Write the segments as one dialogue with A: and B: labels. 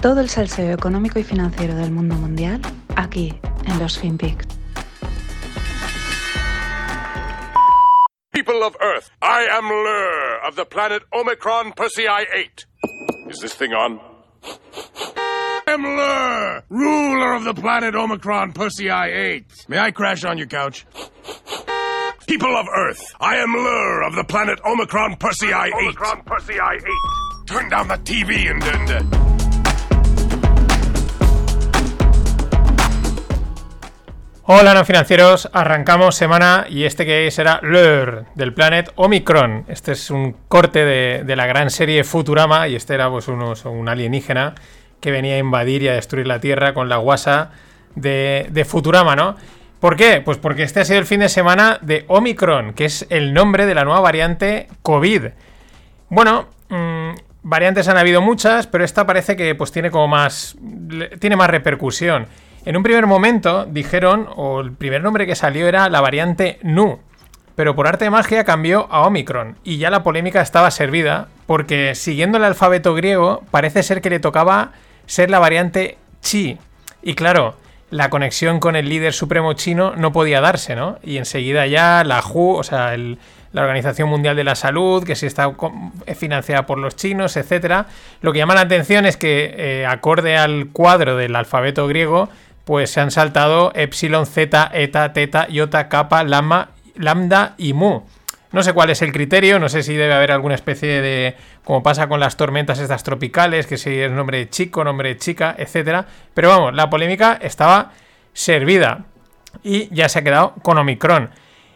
A: Todo el salseo económico y financiero del mundo mundial aquí en los FinPix.
B: People of Earth, I am Lur of the planet Omicron Persei 8. Is this thing on? I am Lur, ruler of the planet Omicron Persei 8. May I crash on your couch? People of Earth, I am Lur of the planet Omicron Persei 8. Omicron Persei 8. Turn down the TV and... and uh...
C: Hola no financieros, arrancamos semana y este que será Lur del Planet Omicron. Este es un corte de, la gran serie Futurama y este era pues un alienígena que venía a invadir y a destruir la Tierra con la guasa de, Futurama, ¿no? ¿Por qué? Pues porque este ha sido el fin de semana de Omicron, que es el nombre de la nueva variante COVID. Bueno, mm, variantes han habido muchas, pero esta parece que pues tiene como más. tiene más repercusión. En un primer momento dijeron, o el primer nombre que salió era la variante Nu. Pero por arte de magia cambió a Omicron. Y ya la polémica estaba servida, porque siguiendo el alfabeto griego, parece ser que le tocaba ser la variante Chi. Y claro, la conexión con el líder supremo chino no podía darse, ¿no? Y enseguida ya la WHO, o sea, la Organización Mundial de la Salud, que sí está co- financiada por los chinos, etcétera. Lo que llama la atención es que, eh, acorde al cuadro del alfabeto griego, pues se han saltado epsilon, zeta, eta, teta, iota, kappa, lambda, lambda y mu. No sé cuál es el criterio, no sé si debe haber alguna especie de. como pasa con las tormentas estas tropicales, que si es nombre de chico, nombre de chica, etcétera. Pero vamos, la polémica estaba servida. Y ya se ha quedado con Omicron.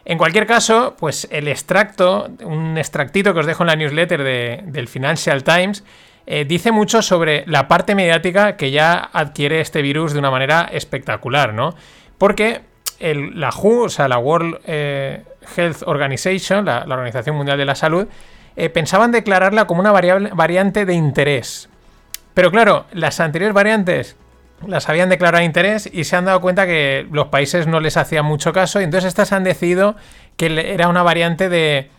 C: En cualquier caso, pues el extracto, un extractito que os dejo en la newsletter de- del Financial Times, eh, dice mucho sobre la parte mediática que ya adquiere este virus de una manera espectacular, ¿no? Porque la WHO, o sea, la World eh, Health Organization, la, Organización Mundial de la Salud, eh, pensaban declararla como una variable- variante de interés. Pero claro, las anteriores variantes las habían declarado interés y se han dado cuenta que los países no les hacían mucho caso y entonces estas han decidido que era una variante de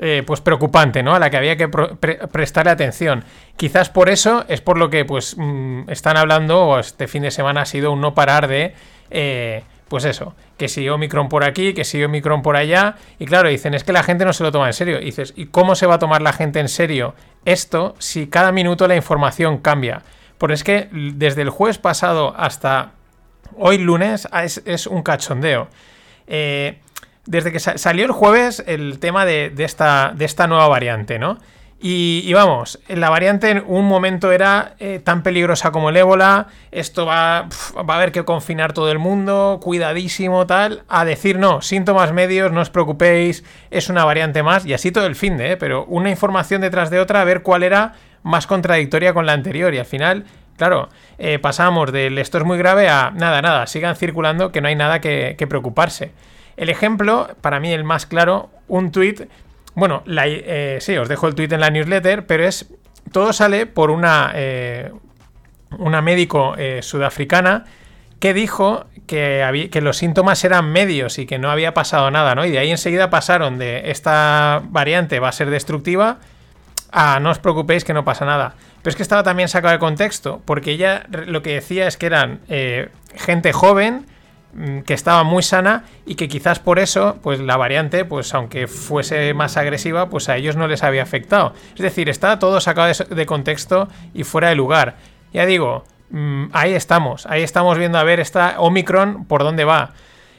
C: eh, pues preocupante, ¿no? A la que había que prestarle atención. Quizás por eso es por lo que pues mm, están hablando o este fin de semana ha sido un no parar de eh, pues eso, que si Omicron por aquí, que si Omicron por allá. Y claro, dicen, es que la gente no se lo toma en serio. Dices, ¿y cómo se va a tomar la gente en serio esto si cada minuto la información cambia? Porque es que desde el jueves pasado hasta hoy lunes ah, es, es un cachondeo. Eh, desde que sa- salió el jueves el tema de, esta, nueva variante, ¿no? Y, vamos, la variante en un momento era eh, tan peligrosa como el ébola, esto va, a haber que confinar todo el mundo, cuidadísimo, tal, a decir no, síntomas medios, no os preocupéis, es una variante más, y así todo el fin de, ¿eh? pero una información detrás de otra, a ver cuál era más contradictoria con la anterior, y al final, claro, eh, pasamos del esto es muy grave a nada, nada, sigan circulando, que no hay nada que preocuparse. El ejemplo, para mí el más claro, un tuit bueno, eh, sí, os dejo el tweet en la newsletter, pero es. Todo sale por una. eh, una médico eh, sudafricana que dijo que, los síntomas eran medios y que no había pasado nada, ¿no? Y de ahí enseguida pasaron de esta variante va a ser destructiva a no os preocupéis que no pasa nada. Pero es que estaba también sacado de contexto, porque ella lo que decía es que eran gente joven que estaba muy sana y que quizás por eso, pues la variante, pues aunque fuese más agresiva, pues a ellos no les había afectado. Es decir, está todo sacado de, contexto y fuera de lugar. Ya digo, mm, ahí estamos, ahí estamos viendo a ver esta Omicron por dónde va.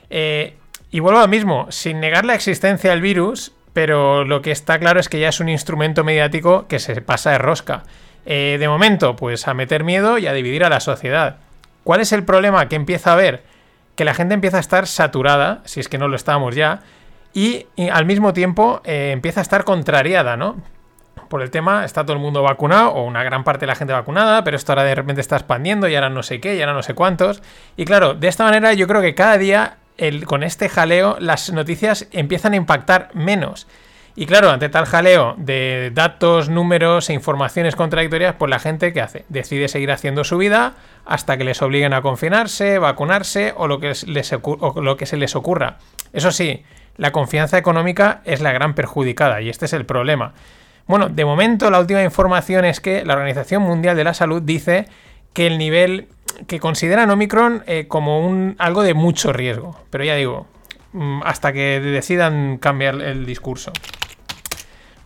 C: Eh, y vuelvo a lo mismo, sin negar la existencia del virus, pero lo que está claro es que ya es un instrumento mediático que se pasa de rosca. Eh, de momento, pues a meter miedo y a dividir a la sociedad. ¿Cuál es el problema que empieza a ver? Que la gente empieza a estar saturada, si es que no lo estábamos ya, y, al mismo tiempo eh, empieza a estar contrariada, ¿no? Por el tema, está todo el mundo vacunado, o una gran parte de la gente vacunada, pero esto ahora de repente está expandiendo y ahora no sé qué, y ahora no sé cuántos. Y claro, de esta manera yo creo que cada día con este jaleo las noticias empiezan a impactar menos. Y claro, ante tal jaleo de datos, números e informaciones contradictorias, pues la gente ¿qué hace? Decide seguir haciendo su vida hasta que les obliguen a confinarse, vacunarse o lo que, es- les o lo que se les ocurra. Eso sí, la confianza económica es la gran perjudicada y este es el problema. Bueno, de momento la última información es que la Organización Mundial de la Salud dice que el nivel que consideran Omicron eh, como un, algo de mucho riesgo. Pero ya digo, mm, hasta que decidan cambiar el discurso.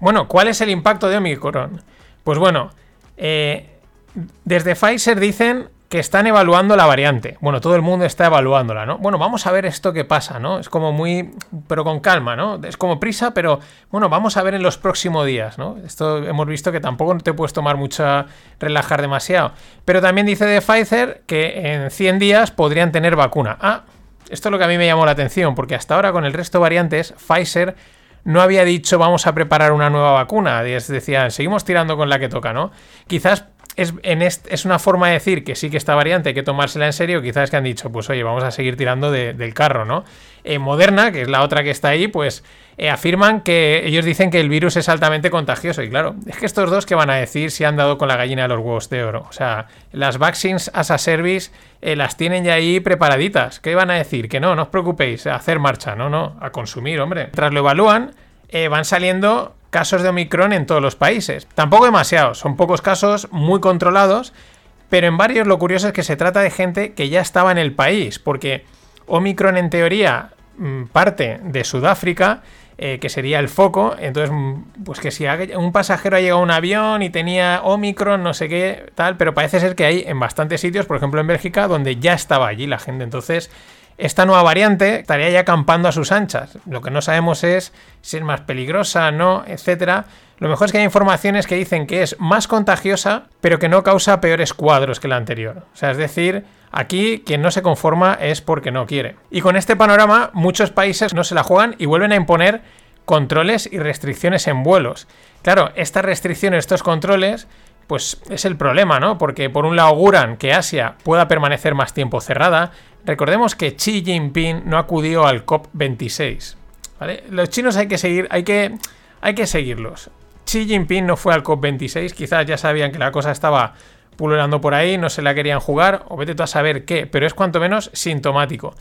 C: Bueno, ¿cuál es el impacto de Omicron? Pues bueno, eh, desde Pfizer dicen que están evaluando la variante. Bueno, todo el mundo está evaluándola, ¿no? Bueno, vamos a ver esto que pasa, ¿no? Es como muy, pero con calma, ¿no? Es como prisa, pero bueno, vamos a ver en los próximos días, ¿no? Esto hemos visto que tampoco te puedes tomar mucha, relajar demasiado. Pero también dice de Pfizer que en 100 días podrían tener vacuna. Ah, esto es lo que a mí me llamó la atención, porque hasta ahora con el resto de variantes, Pfizer no había dicho vamos a preparar una nueva vacuna. Decían, seguimos tirando con la que toca, ¿no? Quizás es, en es una forma de decir que sí que esta variante hay que tomársela en serio. Quizás que han dicho, pues oye, vamos a seguir tirando del carro, ¿no? Eh, Moderna, que es la otra que está ahí, pues eh, afirman que ellos dicen que el virus es altamente contagioso. Y claro, es que estos dos que van a decir si han dado con la gallina de los huevos de oro. O sea, las vaccines as a service eh, las tienen ya ahí preparaditas. ¿Qué van a decir? Que no, no os preocupéis, a hacer marcha, no, no, a consumir, hombre. Tras lo evalúan, van saliendo casos de Omicron en todos los países. Tampoco demasiados, son pocos casos muy controlados, pero en varios lo curioso es que se trata de gente que ya estaba en el país, porque Omicron en teoría mm, parte de Sudáfrica, eh, que sería el foco, entonces, mm, pues que si un pasajero ha llegado a un avión y tenía Omicron, no sé qué, tal, pero parece ser que hay en bastantes sitios, por ejemplo en Bélgica, donde ya estaba allí la gente, entonces esta nueva variante estaría ya acampando a sus anchas. Lo que no sabemos es si es más peligrosa, no, etcétera. Lo mejor es que hay informaciones que dicen que es más contagiosa, pero que no causa peores cuadros que la anterior. O sea, es decir, aquí quien no se conforma es porque no quiere. Y con este panorama, muchos países no se la juegan y vuelven a imponer controles y restricciones en vuelos. Claro, estas restricciones, estos controles, pues es el problema, ¿no? Porque por un lado auguran que Asia pueda permanecer más tiempo cerrada, Recordemos que Xi Jinping no acudió al COP26. Los chinos hay que seguir, hay que, hay que seguirlos. Xi Jinping no fue al COP26, quizás ya sabían que la cosa estaba pululando por ahí, no se la querían jugar, o vete tú a saber qué, pero es cuanto menos sintomático.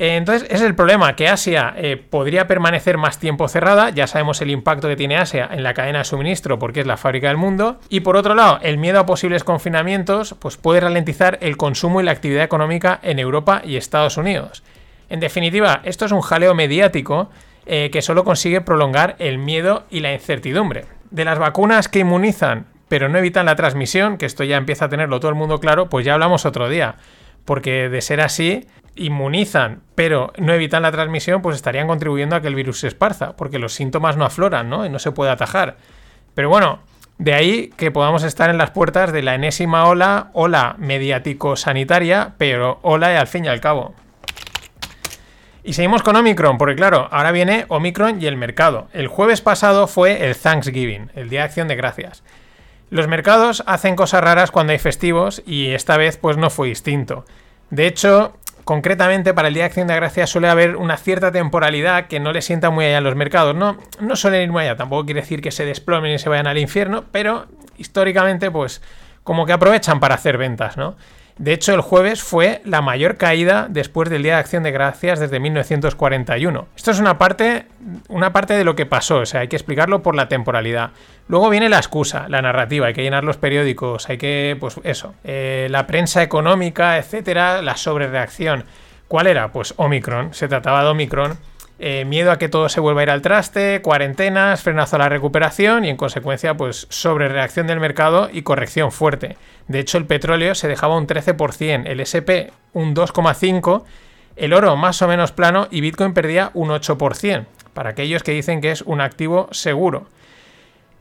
C: Eh, entonces, ese es el problema, que Asia eh, podría permanecer más tiempo cerrada, ya sabemos el impacto que tiene Asia en la cadena de suministro porque es la fábrica del mundo, y por otro lado, el miedo a posibles confinamientos pues puede ralentizar el consumo y la actividad económica en Europa y Estados Unidos. En definitiva, esto es un jaleo mediático eh, que solo consigue prolongar el miedo y la incertidumbre. De las vacunas que inmunizan pero no evitan la transmisión, que esto ya empieza a tenerlo todo el mundo claro, pues ya hablamos otro día. Porque de ser así, inmunizan, pero no evitan la transmisión, pues estarían contribuyendo a que el virus se esparza, porque los síntomas no afloran, ¿no? Y no se puede atajar. Pero bueno, de ahí que podamos estar en las puertas de la enésima ola, ola mediático-sanitaria, pero ola al fin y al cabo. Y seguimos con Omicron, porque claro, ahora viene Omicron y el mercado. El jueves pasado fue el Thanksgiving, el Día de Acción de Gracias. Los mercados hacen cosas raras cuando hay festivos y esta vez pues no fue distinto. De hecho, concretamente para el Día de Acción de Gracias suele haber una cierta temporalidad que no le sienta muy allá en los mercados. No, no suelen ir muy allá, tampoco quiere decir que se desplomen y se vayan al infierno, pero históricamente pues como que aprovechan para hacer ventas, ¿no? De hecho, el jueves fue la mayor caída después del Día de Acción de Gracias desde 1941. Esto es una parte, una parte de lo que pasó, o sea, hay que explicarlo por la temporalidad. Luego viene la excusa, la narrativa, hay que llenar los periódicos, hay que, pues eso, eh, la prensa económica, etcétera, la sobrereacción. ¿Cuál era? Pues Omicron, se trataba de Omicron eh, miedo a que todo se vuelva a ir al traste, cuarentenas, frenazo a la recuperación y en consecuencia pues sobre reacción del mercado y corrección fuerte. De hecho el petróleo se dejaba un 13%, el SP un 2,5%, el oro más o menos plano y Bitcoin perdía un 8%, para aquellos que dicen que es un activo seguro.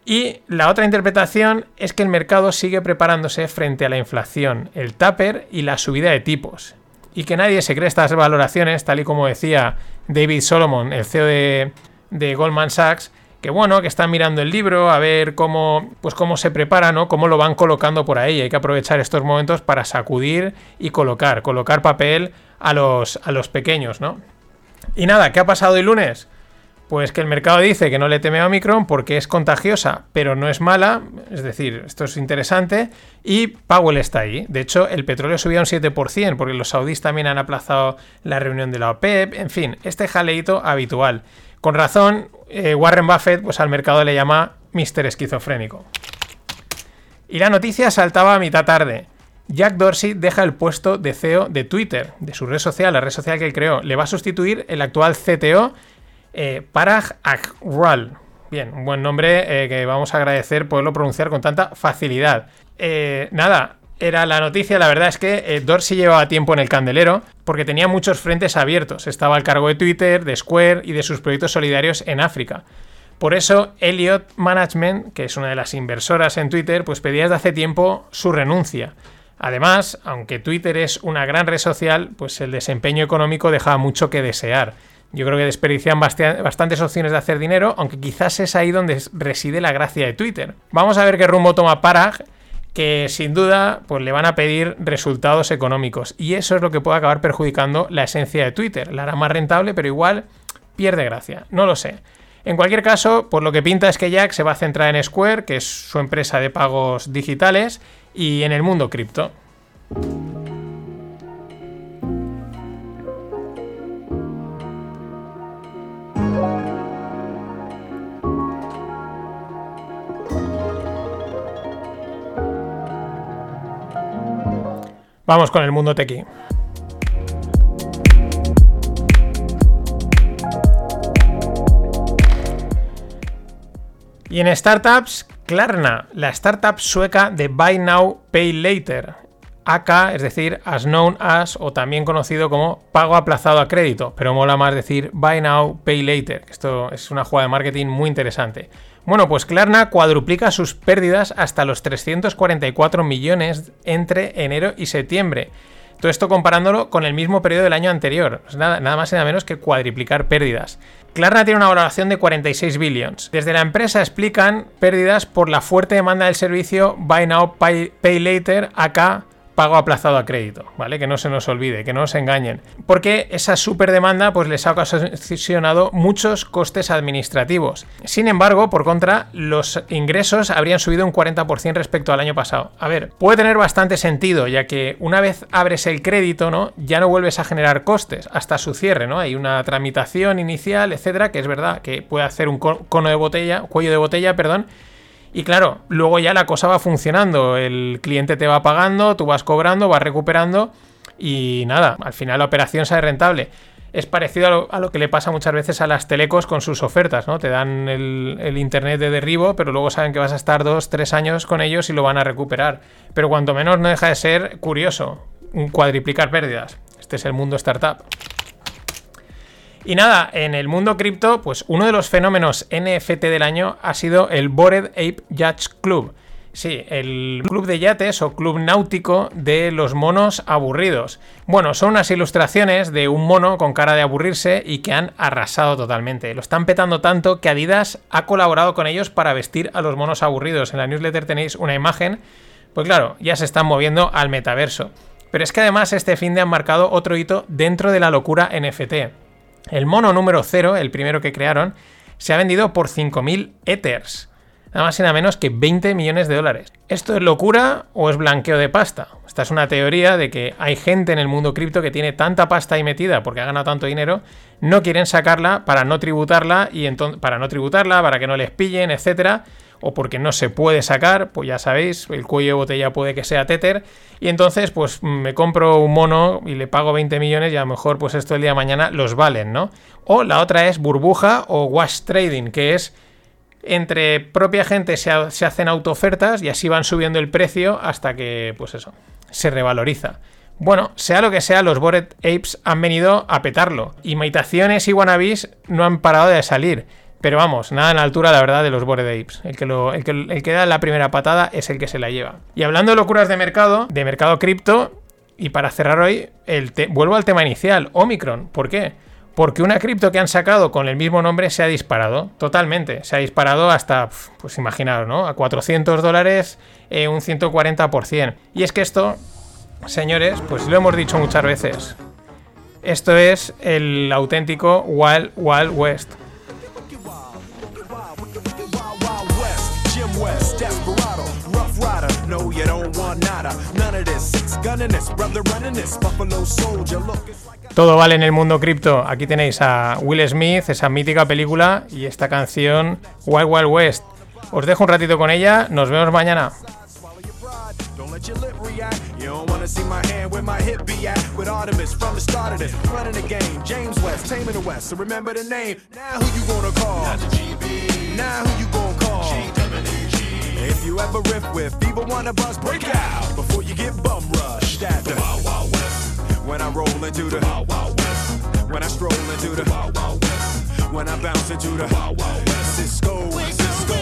C: Y la otra interpretación es que el mercado sigue preparándose frente a la inflación, el taper y la subida de tipos y que nadie se cree estas valoraciones, tal y como decía David Solomon, el CEO de, Goldman Sachs, que bueno, que están mirando el libro a ver cómo, pues cómo se prepara, ¿no? Cómo lo van colocando por ahí. Hay que aprovechar estos momentos para sacudir y colocar, colocar papel a los, a los pequeños, ¿no? Y nada, ¿qué ha pasado el lunes? Pues que el mercado dice que no le teme a Omicron porque es contagiosa, pero no es mala, es decir, esto es interesante, y Powell está ahí. De hecho, el petróleo subía un 7%, porque los saudíes también han aplazado la reunión de la OPEP, en fin, este jaleito habitual. Con razón, eh, Warren Buffett pues al mercado le llama Mister Esquizofrénico. Y la noticia saltaba a mitad tarde. Jack Dorsey deja el puesto de CEO de Twitter, de su red social, la red social que él creó. Le va a sustituir el actual CTO, eh, Parag Agrawal. Bien, un buen nombre eh, que vamos a agradecer poderlo pronunciar con tanta facilidad. Eh, nada, era la noticia, la verdad es que eh, Dorsey llevaba tiempo en el candelero porque tenía muchos frentes abiertos. Estaba al cargo de Twitter, de Square y de sus proyectos solidarios en África. Por eso, Elliott Management, que es una de las inversoras en Twitter, pues pedía desde hace tiempo su renuncia. Además, aunque Twitter es una gran red social, pues el desempeño económico dejaba mucho que desear. Yo creo que desperdician bastantes opciones de hacer dinero, aunque quizás es ahí donde reside la gracia de Twitter. Vamos a ver qué rumbo toma Parag, que sin duda pues, le van a pedir resultados económicos. Y eso es lo que puede acabar perjudicando la esencia de Twitter. La hará más rentable, pero igual pierde gracia. No lo sé. En cualquier caso, por lo que pinta es que Jack se va a centrar en Square, que es su empresa de pagos digitales, y en el mundo cripto. Vamos con el mundo tequi. Y en startups, Klarna, la startup sueca de Buy Now, Pay Later. AK, es decir, as known as, o también conocido como pago aplazado a crédito, pero mola más decir Buy Now, Pay Later. Esto es una jugada de marketing muy interesante. Bueno, pues Klarna cuadruplica sus pérdidas hasta los 344 millones entre enero y septiembre. Todo esto comparándolo con el mismo periodo del año anterior. nada, nada, más y nada menos que cuadriplicar pérdidas. Klarna tiene una valoración de 46 billions. Desde la empresa explican pérdidas por la fuerte demanda del servicio Buy Now Pay, Pay Later, acá pago aplazado a crédito, ¿vale? Que no se nos olvide, que no nos engañen. Porque esa super demanda pues les ha ocasionado muchos costes administrativos. Sin embargo, por contra, los ingresos habrían subido un 40% respecto al año pasado. A ver, puede tener bastante sentido, ya que una vez abres el crédito, ¿no? Ya no vuelves a generar costes hasta su cierre, ¿no? Hay una tramitación inicial, etcétera, que es verdad que puede hacer un cono de botella, cuello de botella, perdón, y claro, luego ya la cosa va funcionando, el cliente te va pagando, tú vas cobrando, vas recuperando y nada, al final la operación sale rentable. Es parecido a lo, que le pasa muchas veces a las telecos con sus ofertas, ¿no? Te dan el, internet de derribo, pero luego saben que vas a estar dos, tres años con ellos y lo van a recuperar. Pero cuanto menos no deja de ser curioso, cuadriplicar pérdidas. Este es el mundo startup. Y nada, en el mundo cripto, pues uno de los fenómenos NFT del año ha sido el Bored Ape Yacht Club. Sí, el club de yates o club náutico de los monos aburridos. Bueno, son unas ilustraciones de un mono con cara de aburrirse y que han arrasado totalmente. Lo están petando tanto que Adidas ha colaborado con ellos para vestir a los monos aburridos. En la newsletter tenéis una imagen. Pues claro, ya se están moviendo al metaverso. Pero es que además este fin de han marcado otro hito dentro de la locura NFT. El mono número 0, el primero que crearon, se ha vendido por 5.000 Ethers. Nada más y nada menos que 20 millones de dólares. ¿Esto es locura o es blanqueo de pasta? Esta es una teoría de que hay gente en el mundo cripto que tiene tanta pasta ahí metida porque ha ganado tanto dinero, no quieren sacarla para no tributarla y para no tributarla, para que no les pillen, etcétera o porque no se puede sacar, pues ya sabéis, el cuello de botella puede que sea Tether, y entonces pues me compro un mono y le pago 20 millones y a lo mejor pues esto el día de mañana los valen, ¿no? O la otra es burbuja o wash trading, que es entre propia gente se, hacen autoofertas y así van subiendo el precio hasta que pues eso, se revaloriza. Bueno, sea lo que sea, los Bored Apes han venido a petarlo. Imitaciones y wannabes no han parado de salir. Pero vamos, nada en la altura, la verdad, de los Bored Apes. El que, el, que, da la primera patada es el que se la lleva. Y hablando de locuras de mercado, de mercado cripto, y para cerrar hoy, el vuelvo al tema inicial, Omicron. ¿Por qué? Porque una cripto que han sacado con el mismo nombre se ha disparado totalmente. Se ha disparado hasta, pues imaginaros, ¿no? A 400 dólares, eh, un 140%. Y es que esto, señores, pues lo hemos dicho muchas veces. Esto es el auténtico Wild Wild West. Todo vale en el mundo cripto. Aquí tenéis a Will Smith, esa mítica película y esta canción Wild Wild West. Os dejo un ratito con ella, nos vemos mañana.
D: see my hand where my hip be at with Artemis from the start of this. Running the game, James West, taming the West. So remember the name. Now who you gonna call? Not the GB. Now who you gonna call? If you ever riff with one of us, break out before you get bum rushed at the Wild Wild West. When I roll into the Wild Wild West. When I stroll into the Wild Wild West. When I bounce into the Wild Wild West. Cisco, Cisco.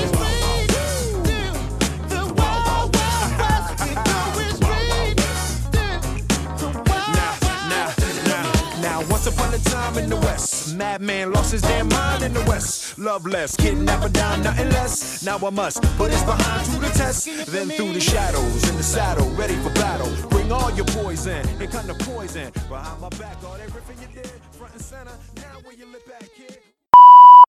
D: Once upon a time in the West, madman lost his damn mind in the West. Love less, kidnapper down, nothing less. Now I must put his behind to the test. Then through the shadows, in the saddle, ready for battle. Bring all your poison, here come the poison. Behind my back, all that you did, front and center.